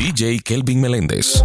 DJ Kelvin Meléndez.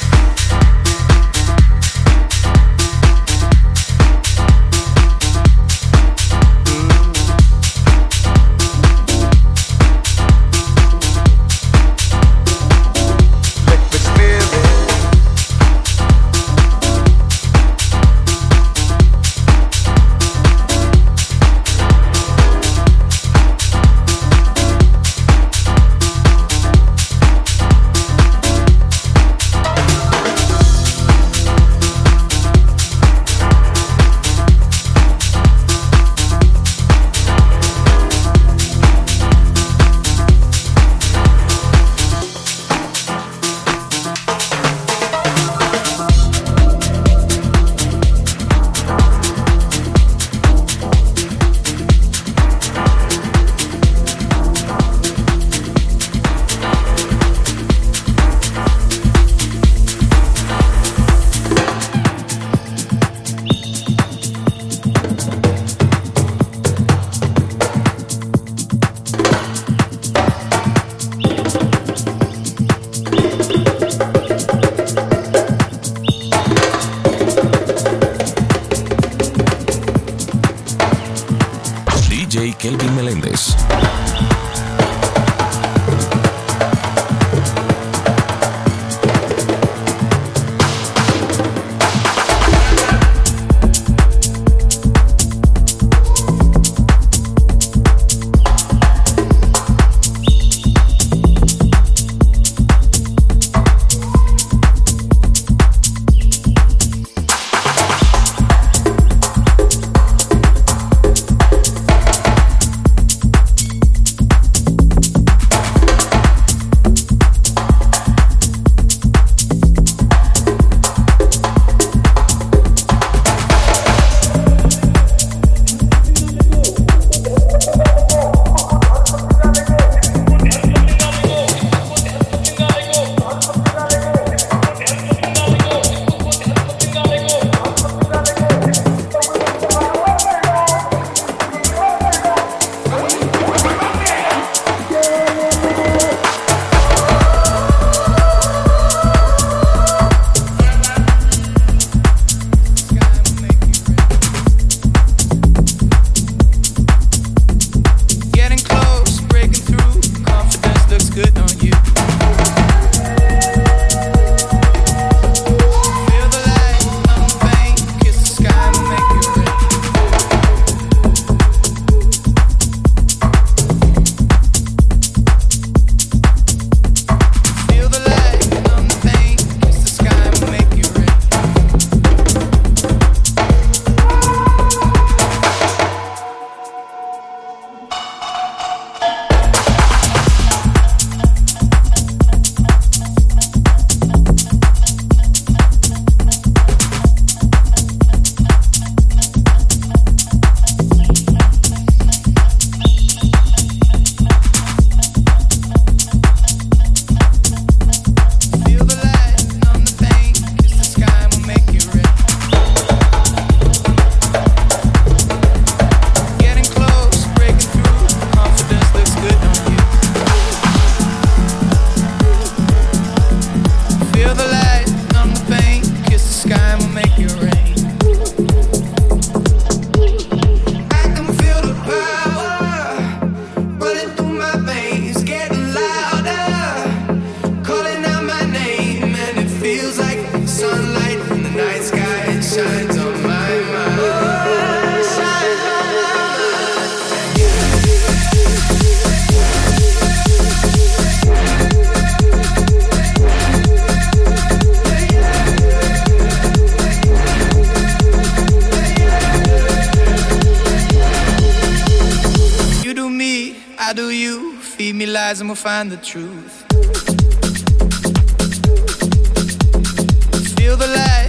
eyes and we'll find the truth. Feel the light.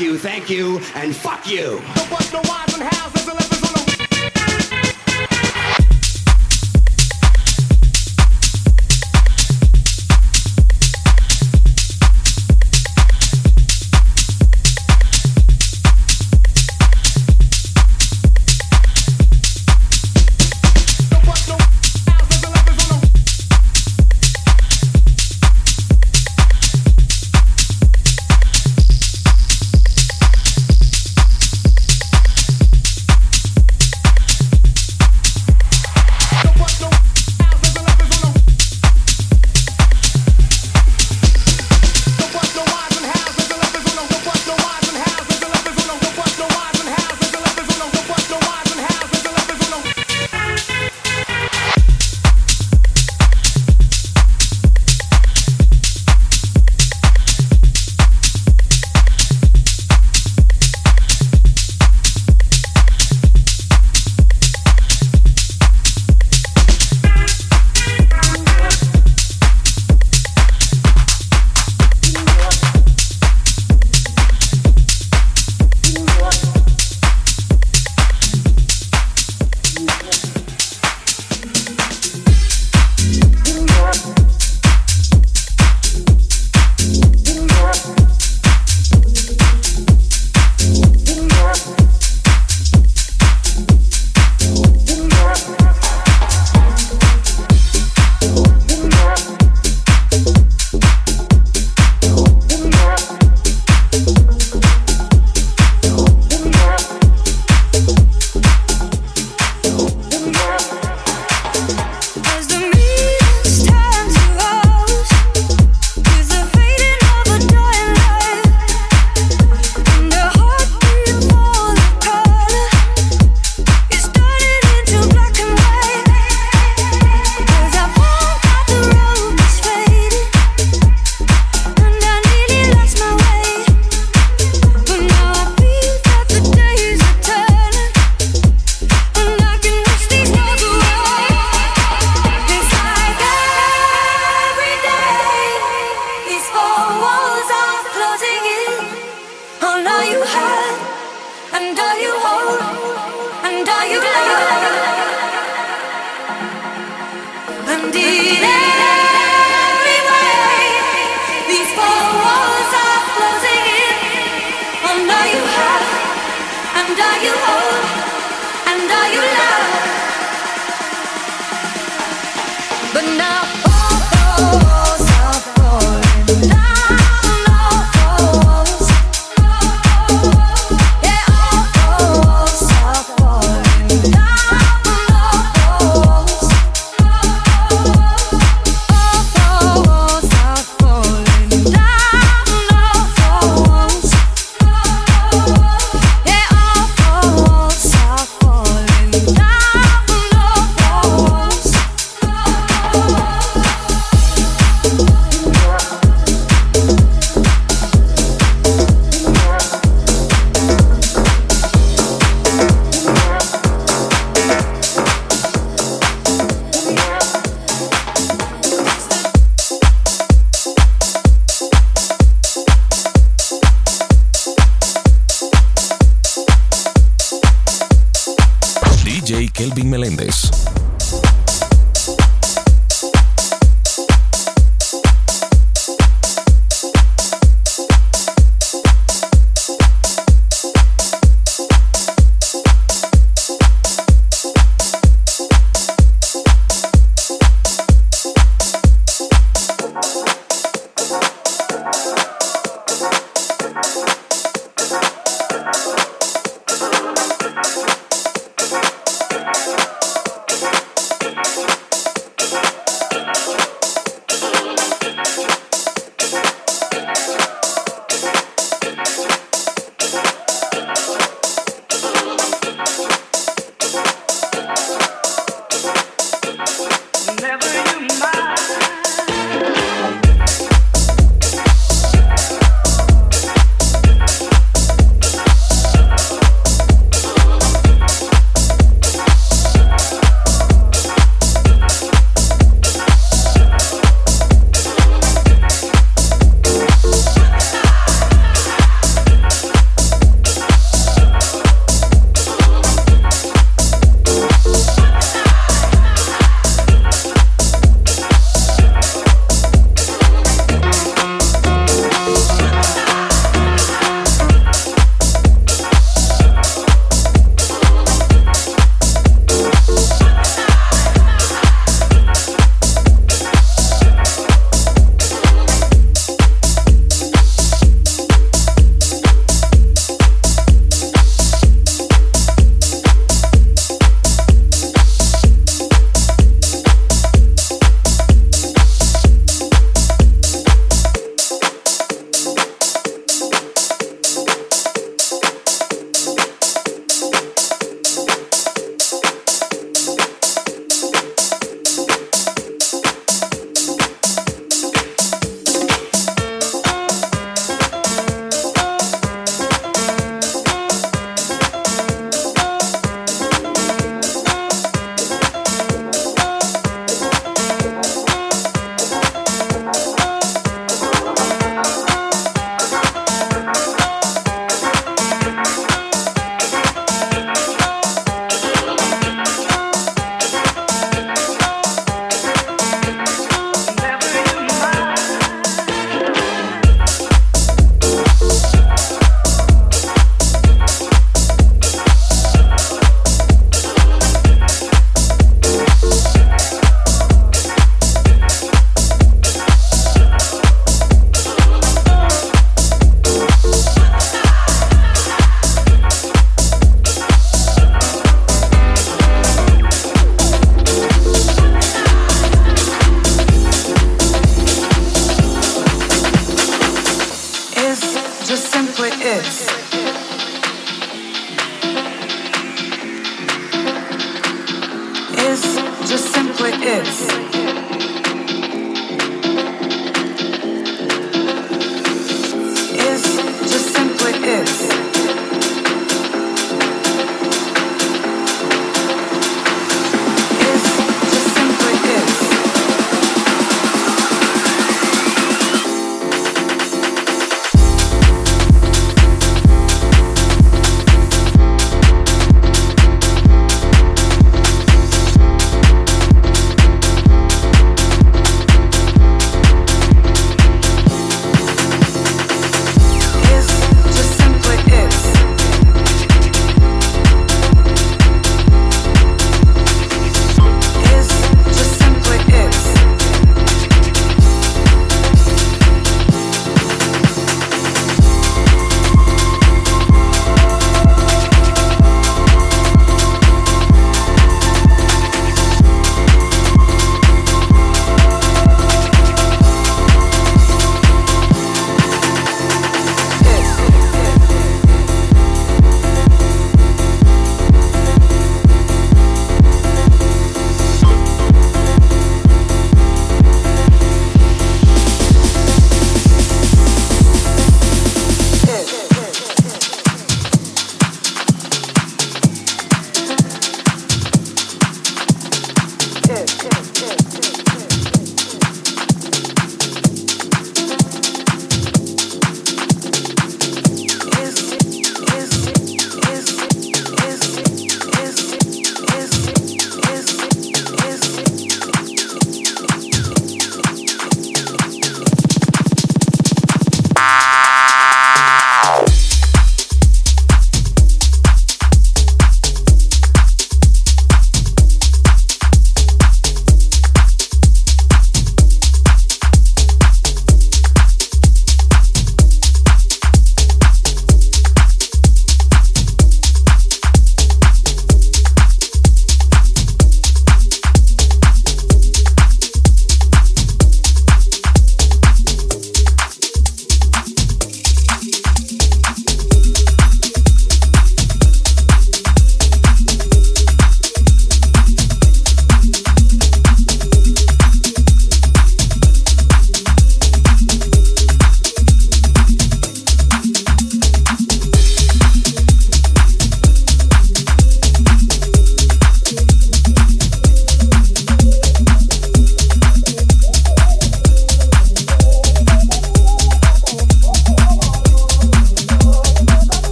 You, thank you, and fuck you.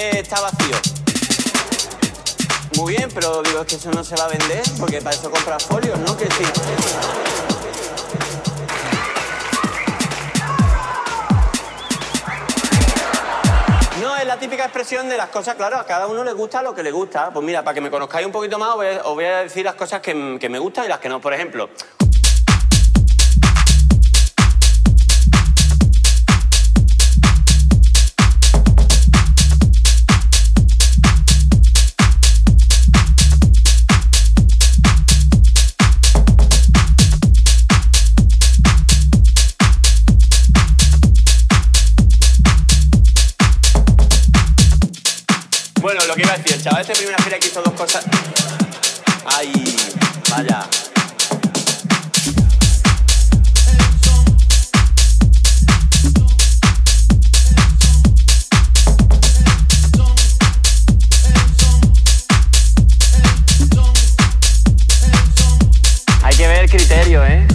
Eh, está vacío. Muy bien, pero digo, es que eso no se va a vender, porque para eso compras folios, ¿no? Que sí. No, es la típica expresión de las cosas, claro, a cada uno le gusta lo que le gusta. Pues mira, para que me conozcáis un poquito más, os voy a, decir las cosas que, que me gustan y las que no. Por ejemplo, el chaval este primera feria que hizo dos cosas. Ay, vaya. Hay que ver el criterio, ¿eh?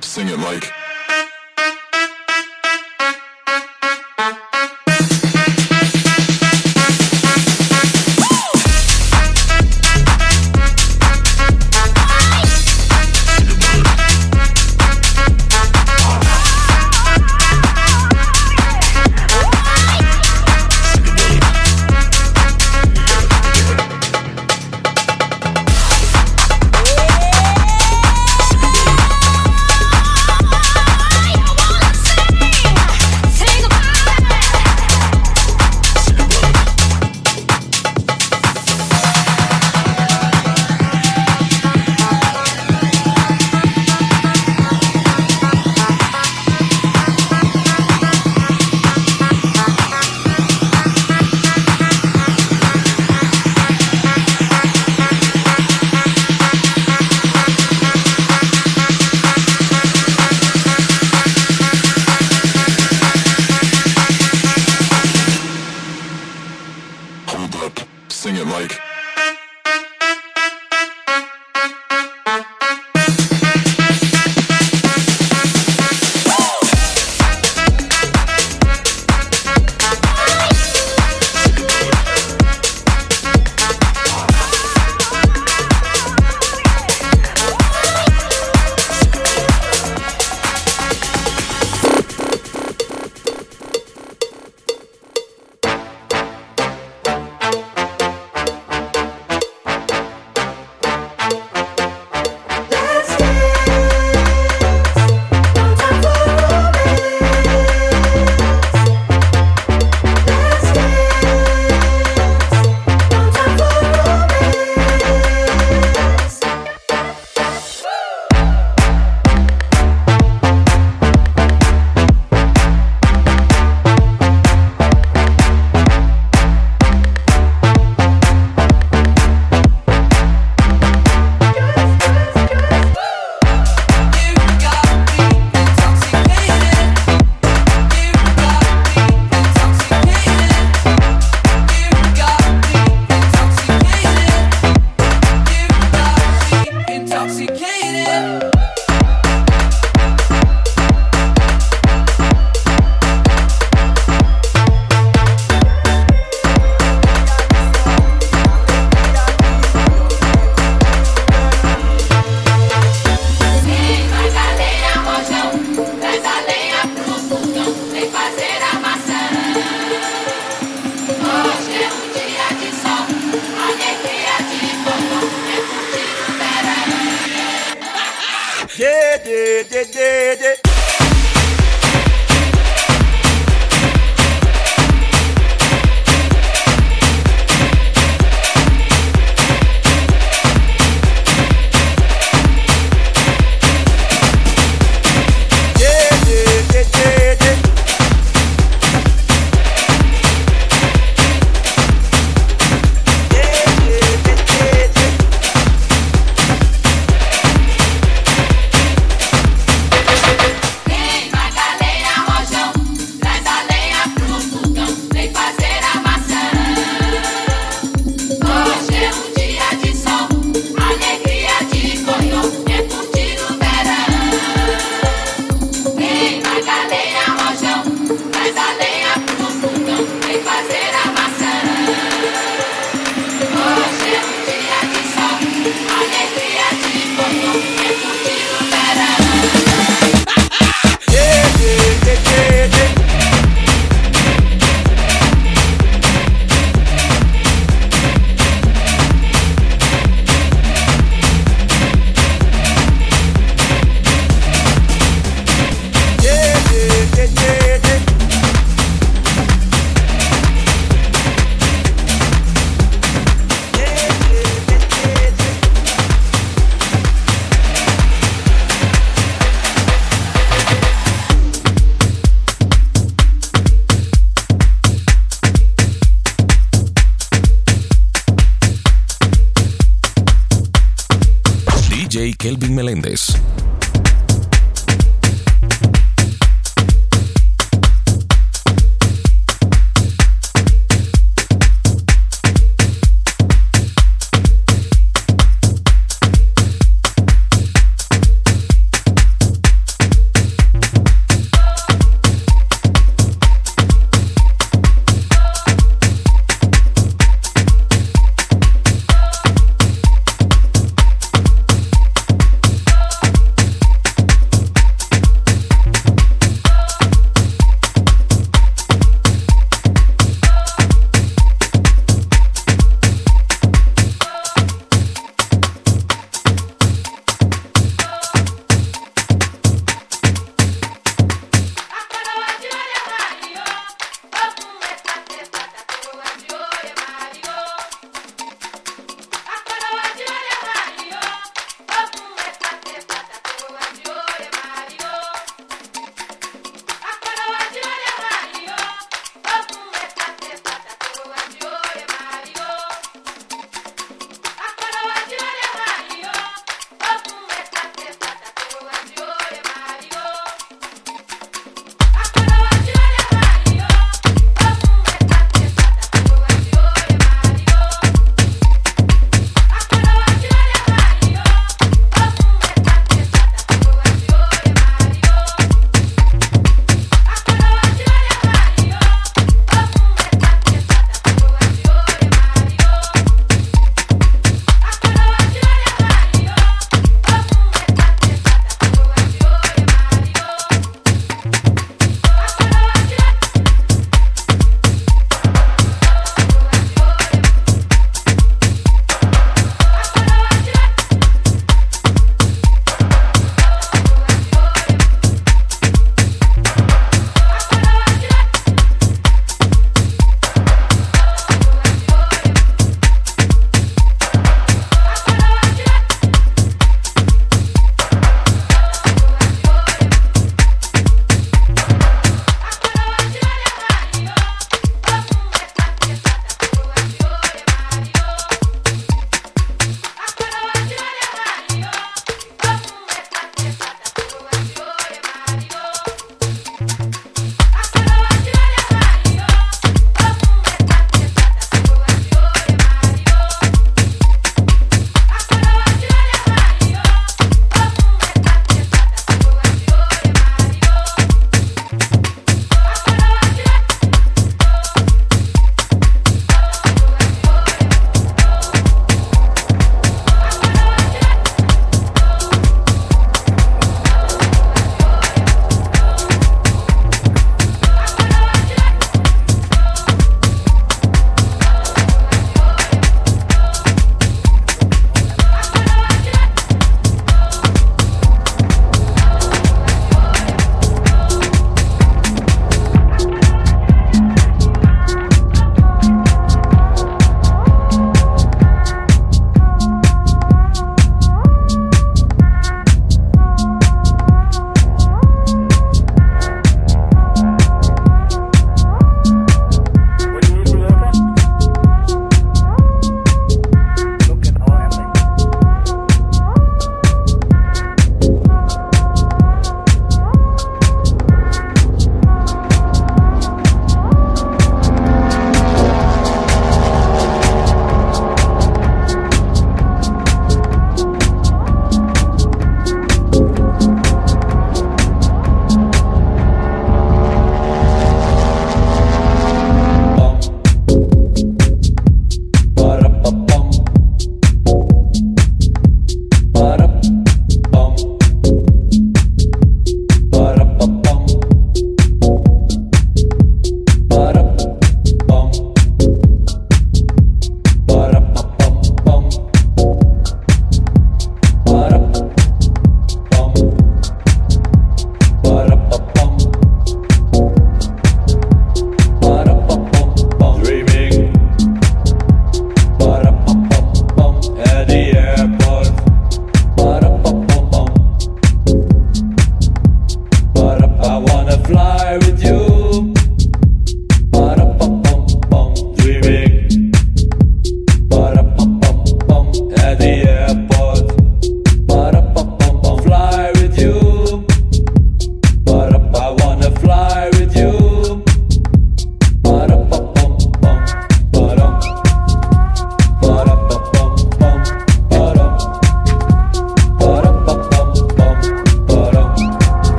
Sing it like.